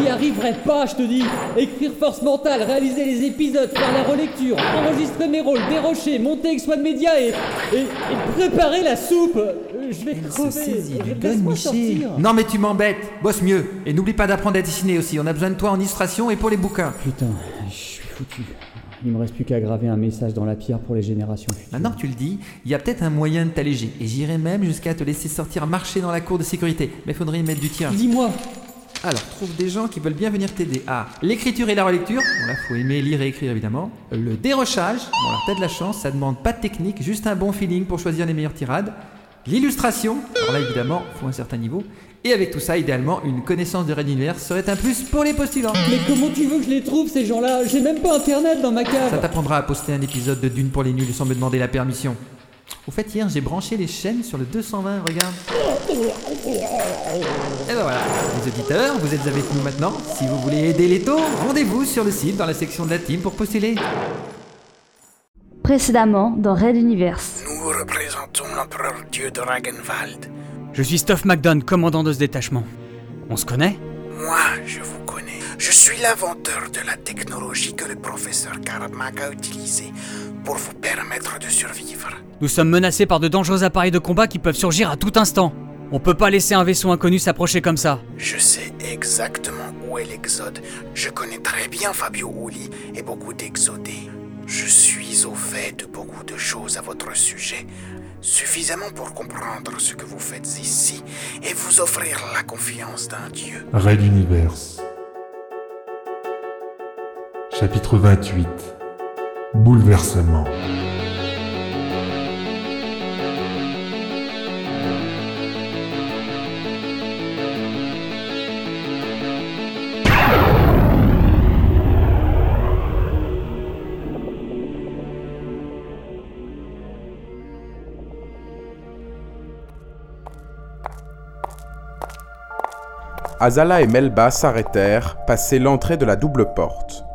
J'y arriverai pas, je te dis. Écrire force mentale, réaliser les épisodes, faire la relecture, enregistrer mes rôles, dérocher, monter avec Swan Media et, et, et préparer la soupe. Euh, Je vais Elle se crever. saisit du Laisse-moi sortir. Non mais tu m'embêtes, bosse mieux. Et n'oublie pas d'apprendre à dessiner aussi, on a besoin de toi en illustration et pour les bouquins. Putain, je suis foutu. Il me reste plus qu'à graver un message dans la pierre pour les générations futures. Maintenant que tu le dis, il y a peut-être un moyen de t'alléger. Et j'irai même jusqu'à te laisser sortir marcher dans la cour de sécurité. Mais faudrait y mettre du tien. Dis-moi, Alors, trouve des gens qui veulent bien venir t'aider. Ah, l'écriture et la relecture. Bon là, faut aimer lire et écrire évidemment. Le dérochage. Bon alors, t'as de la chance, ça demande pas de technique, juste un bon feeling pour choisir les meilleures tirades. L'illustration. Alors là, évidemment, faut un certain niveau. Et avec tout ça, idéalement, une connaissance de Red Universe serait un plus pour les postulants. mais comment tu veux que je les trouve ces gens-là? J'ai même pas internet dans ma Ça cave. t'apprendra à poster un épisode de Dune pour les nuls sans me demander la permission. Au fait, hier, j'ai branché les chaînes sur le 220, regarde. Et ben voilà, les auditeurs, vous êtes avec nous maintenant. Si vous voulez aider les taux, rendez-vous sur le site dans la section de la team pour postuler. Précédemment dans Red Universe. Nous représentons l'empereur dieu de Ragenwald. Je suis Stoff McDonald, commandant de ce détachement. On se connaît? Moi, je vous connais. Je suis l'inventeur de la technologie que le professeur Karmak a utilisée pour vous permettre de survivre. Nous sommes menacés par de dangereux appareils de combat qui peuvent surgir à tout instant. On peut pas laisser un vaisseau inconnu s'approcher comme ça. Je sais exactement où est l'Exode. Je connais très bien Fabio Uli et beaucoup d'Exodés. Je suis au fait de beaucoup de choses à votre sujet. Suffisamment pour comprendre ce que vous faites ici et vous offrir la confiance d'un dieu. Raid Universe. Chapitre 28. Bouleversement. Azala et Melba s'arrêtèrent, passé l'entrée de la double porte.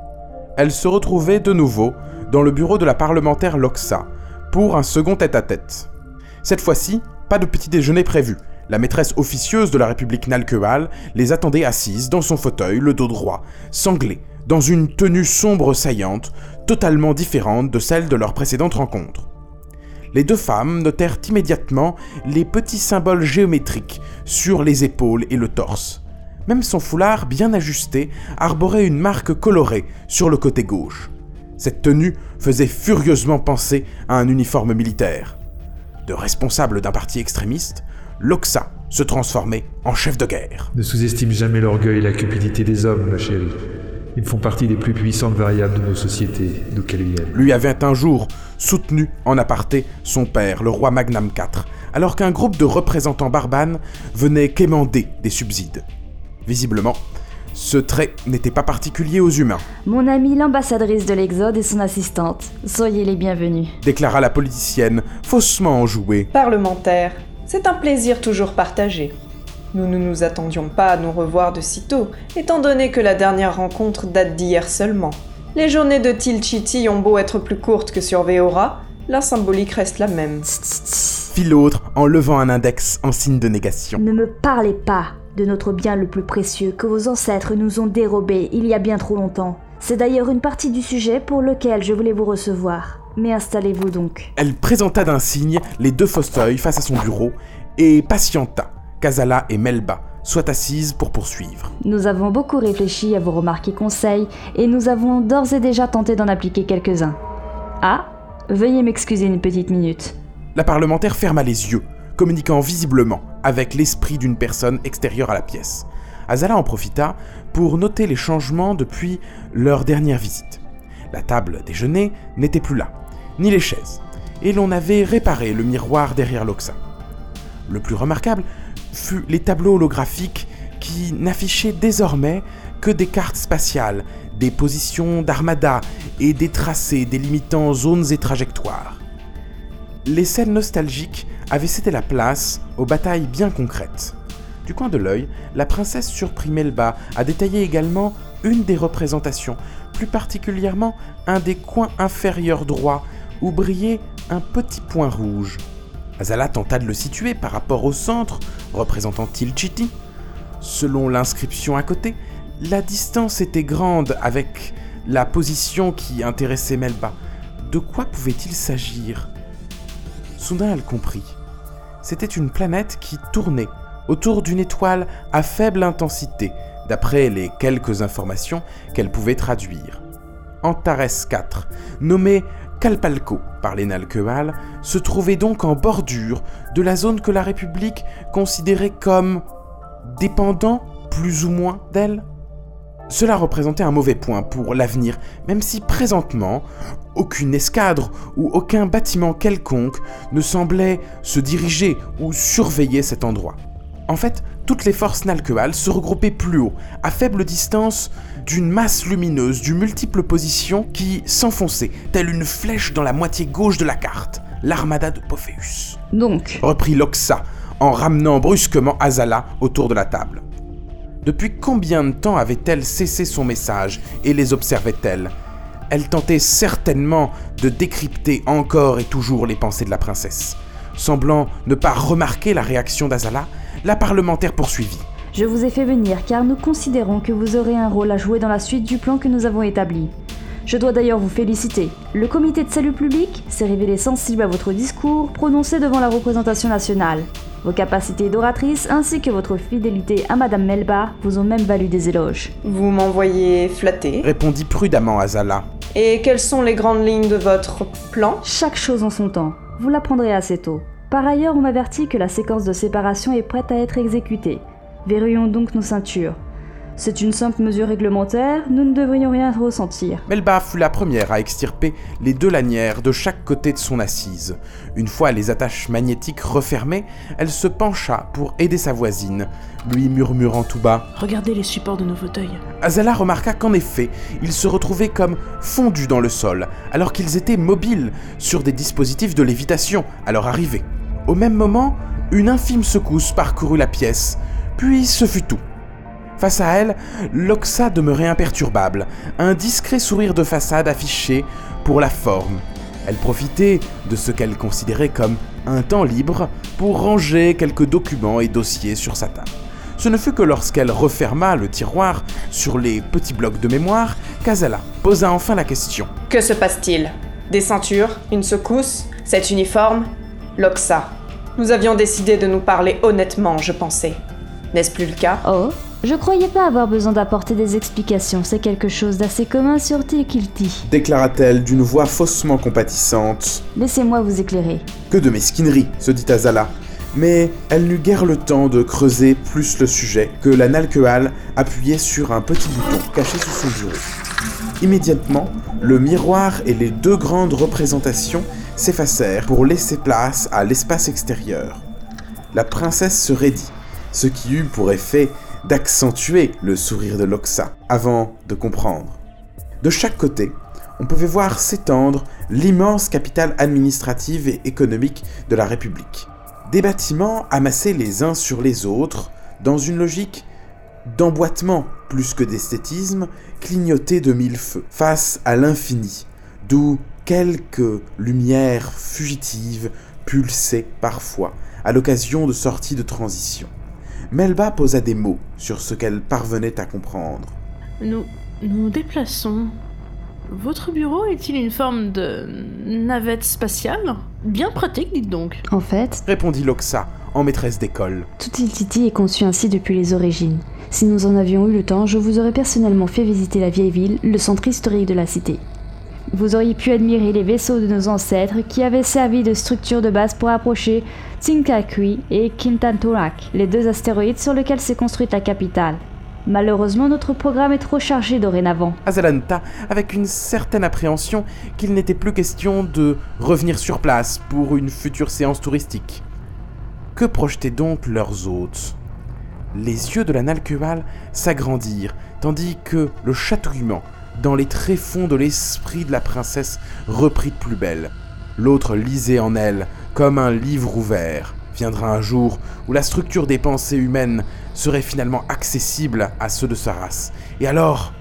Elles se retrouvaient de nouveau dans le bureau de la parlementaire Loxa pour un second tête-à-tête. Cette fois-ci, pas de petit déjeuner prévu. La maîtresse officieuse de la République Nalkehal les attendait assises dans son fauteuil, le dos droit, sanglée, dans une tenue sombre saillante, totalement différente de celle de leur précédente rencontre. Les deux femmes notèrent immédiatement les petits symboles géométriques sur les épaules et le torse. Même son foulard bien ajusté arborait une marque colorée sur le côté gauche. Cette tenue faisait furieusement penser à un uniforme militaire. De responsable d'un parti extrémiste, Loxa se transformait en chef de guerre. Ne sous-estime jamais l'orgueil et la cupidité des hommes, ma chérie. Ils font partie des plus puissantes variables de nos sociétés, nos Kaluiel. lui avait un jour soutenu en aparté son père, le roi Magnam IV, alors qu'un groupe de représentants barbanes venait quémander des subsides. Visiblement, ce trait n'était pas particulier aux humains, Mon amie l'ambassadrice de l'Exode et son assistante. Soyez les bienvenus. déclara la politicienne, faussement enjouée. Parlementaire, c'est un plaisir toujours partagé. Nous ne nous attendions pas à nous revoir de sitôt, étant donné que la dernière rencontre date d'hier seulement. Les journées de Tilchiti ont beau être plus courtes que sur Veora, la symbolique reste la même. fit l'autre en levant un index en signe de négation. Ne me parlez pas de notre bien le plus précieux que vos ancêtres nous ont dérobé il y a bien trop longtemps. C'est d'ailleurs une partie du sujet pour lequel je voulais vous recevoir. Mais installez-vous donc. Elle présenta d'un signe les deux fauteuils face à son bureau et patienta qu'Azala et Melba soient assises pour poursuivre. Nous avons beaucoup réfléchi à vos remarques et conseils, et nous avons d'ores et déjà tenté d'en appliquer quelques-uns. Ah, veuillez m'excuser une petite minute. La parlementaire ferma les yeux, communiquant visiblement avec l'esprit d'une personne extérieure à la pièce. Azala en profita pour noter les changements depuis leur dernière visite. La table déjeuner n'était plus là, ni les chaises, et l'on avait réparé le miroir derrière l'Oxa. Le plus remarquable fut les tableaux holographiques qui n'affichaient désormais que des cartes spatiales, des positions d'armada et des tracés délimitant zones et trajectoires. Les scènes nostalgiques avaient cédé la place aux batailles bien concrètes. Du coin de l'œil, la princesse surprit Melba à détailler également une des représentations, plus particulièrement un des coins inférieurs droits où brillait un petit point rouge. Azala tenta de le situer par rapport au centre, représentant Tilchiti. Selon l'inscription à côté, La distance était grande avec la position qui intéressait Melba. De quoi pouvait-il s'agir? Soudain, elle comprit. C'était une planète qui tournait autour d'une étoile à faible intensité, d'après les quelques informations qu'elle pouvait traduire. Antares 4, nommé Calpalco par les se trouvait donc en bordure de la zone que la République considérait comme dépendant plus ou moins d'elle. Cela représentait un mauvais point pour l'avenir, même si présentement, aucune escadre ou aucun bâtiment quelconque ne semblait se diriger ou surveiller cet endroit. En fait, toutes les forces nalqueales se regroupaient plus haut, à faible distance d'une masse lumineuse du multiples positions qui s'enfonçait, telle une flèche dans la moitié gauche de la carte, l'armada de Pophéus. Donc, Reprit Loxa, en ramenant brusquement Azala autour de la table. Depuis combien de temps avait-elle cessé son message et les observait-elle? Elle tentait certainement de décrypter encore et toujours les pensées de la princesse. Semblant ne pas remarquer la réaction d'Azala, la parlementaire poursuivit. je vous ai fait venir car nous considérons que vous aurez un rôle à jouer dans la suite du plan que nous avons établi. Je dois d'ailleurs vous féliciter. Le comité de salut public s'est révélé sensible à votre discours prononcé devant la représentation nationale. Vos capacités d'oratrice ainsi que votre fidélité à Madame Melba vous ont même valu des éloges. Vous m'envoyez flatter. Répondit prudemment Azala. Et quelles sont les grandes lignes de votre plan? Chaque chose en son temps. Vous l'apprendrez assez tôt. Par ailleurs, on m'avertit que la séquence de séparation est prête à être exécutée. Verrouillons donc nos ceintures. C'est une simple mesure réglementaire, nous ne devrions rien ressentir. Melba fut la première à extirper les deux lanières de chaque côté de son assise. Une fois les attaches magnétiques refermées, elle se pencha pour aider sa voisine, lui murmurant tout bas. Regardez les supports de nos fauteuils. Azala remarqua qu'en effet, ils se retrouvaient comme fondus dans le sol, alors qu'ils étaient mobiles sur des dispositifs de lévitation à leur arrivée. Au même moment, une infime secousse parcourut la pièce, puis ce fut tout. Face à elle, Loxa demeurait imperturbable, un discret sourire de façade affiché pour la forme. Elle profitait de ce qu'elle considérait comme un temps libre pour ranger quelques documents et dossiers sur sa table. Ce ne fut que lorsqu'elle referma le tiroir sur les petits blocs de mémoire qu'Azala posa enfin la question. Que se passe-t-il? Des ceintures? Une secousse? Cet uniforme? Loxa? Nous avions décidé de nous parler honnêtement, je pensais. N'est-ce plus le cas? Oh Je croyais pas avoir besoin d'apporter des explications, c'est quelque chose d'assez commun sur Tilkilti. déclara-t-elle d'une voix faussement compatissante. Laissez-moi vous éclairer. Que de mesquinerie, se dit Azala. Mais elle n'eut guère le temps de creuser plus le sujet que la Nalqueal appuyait sur un petit bouton caché sous son bureau. Immédiatement, le miroir et les deux grandes représentations s'effacèrent pour laisser place à l'espace extérieur. La princesse se raidit, ce qui eut pour effet d'accentuer le sourire de Loxa, avant de comprendre. De chaque côté, on pouvait voir s'étendre l'immense capitale administrative et économique de la République. Des bâtiments amassés les uns sur les autres, dans une logique d'emboîtement plus que d'esthétisme, clignotés de mille feux, face à l'infini, d'où quelques lumières fugitives pulsaient parfois, à l'occasion de sorties de transition. Melba posa des mots sur ce qu'elle parvenait à comprendre. Nous nous déplaçons. Votre bureau est-il une forme de navette spatiale? Bien pratique, dites donc. En fait, Répondit Loxa, en maîtresse d'école. tout Tiltiti est conçu ainsi depuis les origines. Si nous en avions eu le temps, je vous aurais personnellement fait visiter la vieille ville, le centre historique de la cité. Vous auriez pu admirer les vaisseaux de nos ancêtres qui avaient servi de structure de base pour approcher Tsinkakui et Kintantorak, les deux astéroïdes sur lesquels s'est construite la capitale. Malheureusement, notre programme est trop chargé dorénavant. Azalanta avec une certaine appréhension qu'il n'était plus question de revenir sur place pour une future séance touristique. Que projetaient donc leurs hôtes? Les yeux de la Nalqueal s'agrandirent, tandis que le chatouillement dans les tréfonds de l'esprit de la princesse reprit de plus belle. L'autre lisait en elle comme un livre ouvert. Viendra un jour où la structure des pensées humaines serait finalement accessible à ceux de sa race. Et alors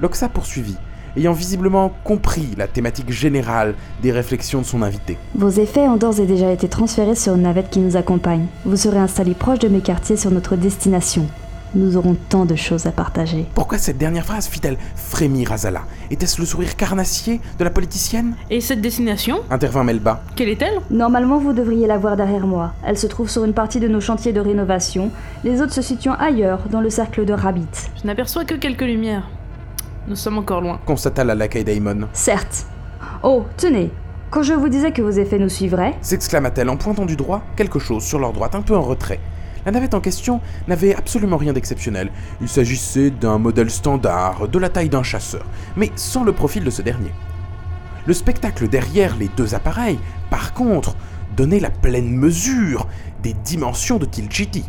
Loxa poursuivit, ayant visiblement compris la thématique générale des réflexions de son invité. Vos effets ont d'ores et déjà été transférés sur une navette qui nous accompagne. Vous serez installé proche de mes quartiers sur notre destination. Nous aurons tant de choses à partager. Pourquoi cette dernière phrase fit-elle frémir Azala? Était-ce le sourire carnassier de la politicienne? Et cette destination? Intervint Melba. Quelle est-elle? Normalement, vous devriez la voir derrière moi. Elle se trouve sur une partie de nos chantiers de rénovation, les autres se situant ailleurs, dans le cercle de Rabbit. Je n'aperçois que quelques lumières. Nous sommes encore loin. Constata la lacaille Daimon. Certes. Oh, tenez. Quand je vous disais que vos effets nous suivraient, S'exclama-t-elle en pointant du doigt quelque chose sur leur droite, un peu en retrait. La navette en question n'avait absolument rien d'exceptionnel. Il s'agissait d'un modèle standard, de la taille d'un chasseur, mais sans le profil de ce dernier. Le spectacle derrière les deux appareils, par contre, donnait la pleine mesure des dimensions de Tilchiti.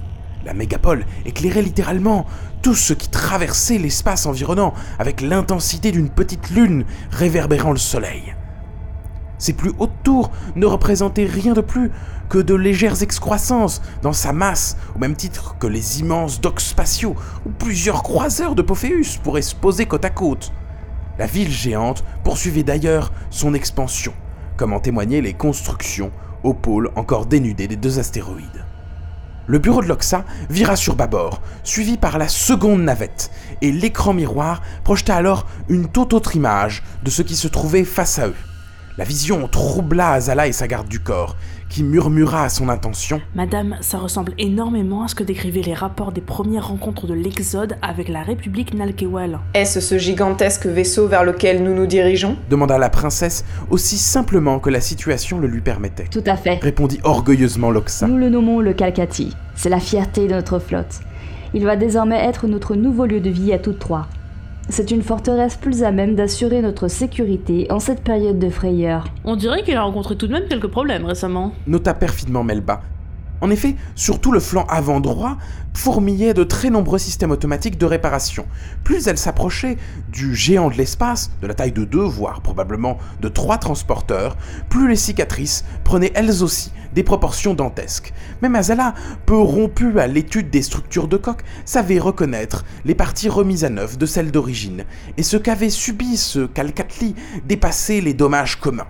La mégapole éclairait littéralement tout ce qui traversait l'espace environnant avec l'intensité d'une petite lune réverbérant le soleil. Ses plus hautes tours ne représentaient rien de plus que de légères excroissances dans sa masse, au même titre que les immenses docks spatiaux où plusieurs croiseurs de Pophéus pourraient se poser côte à côte. La ville géante poursuivait d'ailleurs son expansion, comme en témoignaient les constructions au pôle encore dénudé des deux astéroïdes. Le bureau de l'Oxa vira sur bâbord, suivi par la seconde navette, et l'écran miroir projeta alors une toute autre image de ce qui se trouvait face à eux. La vision troubla Azala et sa garde du corps, qui murmura à son intention Madame, ça ressemble énormément à ce que décrivaient les rapports des premières rencontres de l'Exode avec la République Nalkewal. Est-ce ce gigantesque vaisseau vers lequel nous nous dirigeons demanda la princesse aussi simplement que la situation le lui permettait. tout à fait. Répondit orgueilleusement Loxa. Nous le nommons le Calcati. C'est la fierté de notre flotte. Il va désormais être notre nouveau lieu de vie à toutes trois. C'est une forteresse plus à même d'assurer notre sécurité en cette période de frayeur. On dirait qu'il a rencontré tout de même quelques problèmes récemment. nota perfidement Melba. En effet, sur tout le flanc avant droit, fourmillaient de très nombreux systèmes automatiques de réparation. Plus elle s'approchait du géant de l'espace, de la taille de deux, voire probablement de trois transporteurs, plus les cicatrices prenaient elles aussi des proportions dantesques. Même Azala, peu rompue à l'étude des structures de coque, savait reconnaître les parties remises à neuf de celles d'origine, et ce qu'avait subi ce Calcatli dépassait les dommages communs.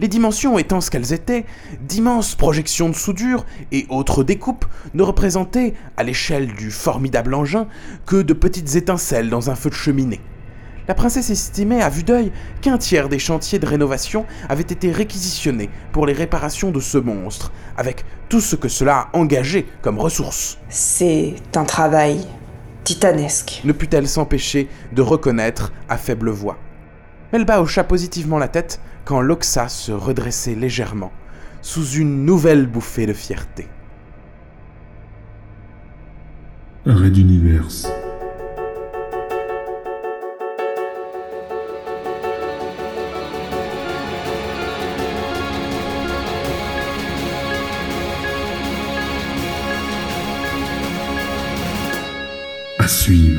Les dimensions étant ce qu'elles étaient, d'immenses projections de soudure et autres découpes ne représentaient, à l'échelle du formidable engin, que de petites étincelles dans un feu de cheminée. La princesse estimait à vue d'œil qu'un tiers des chantiers de rénovation avaient été réquisitionnés pour les réparations de ce monstre, avec tout ce que cela a engagé comme ressources. C'est un travail titanesque. Ne put-elle s'empêcher de reconnaître à faible voix. Melba hocha positivement la tête quand Loxa se redressait légèrement, sous une nouvelle bouffée de fierté. Red Universe. Suivre.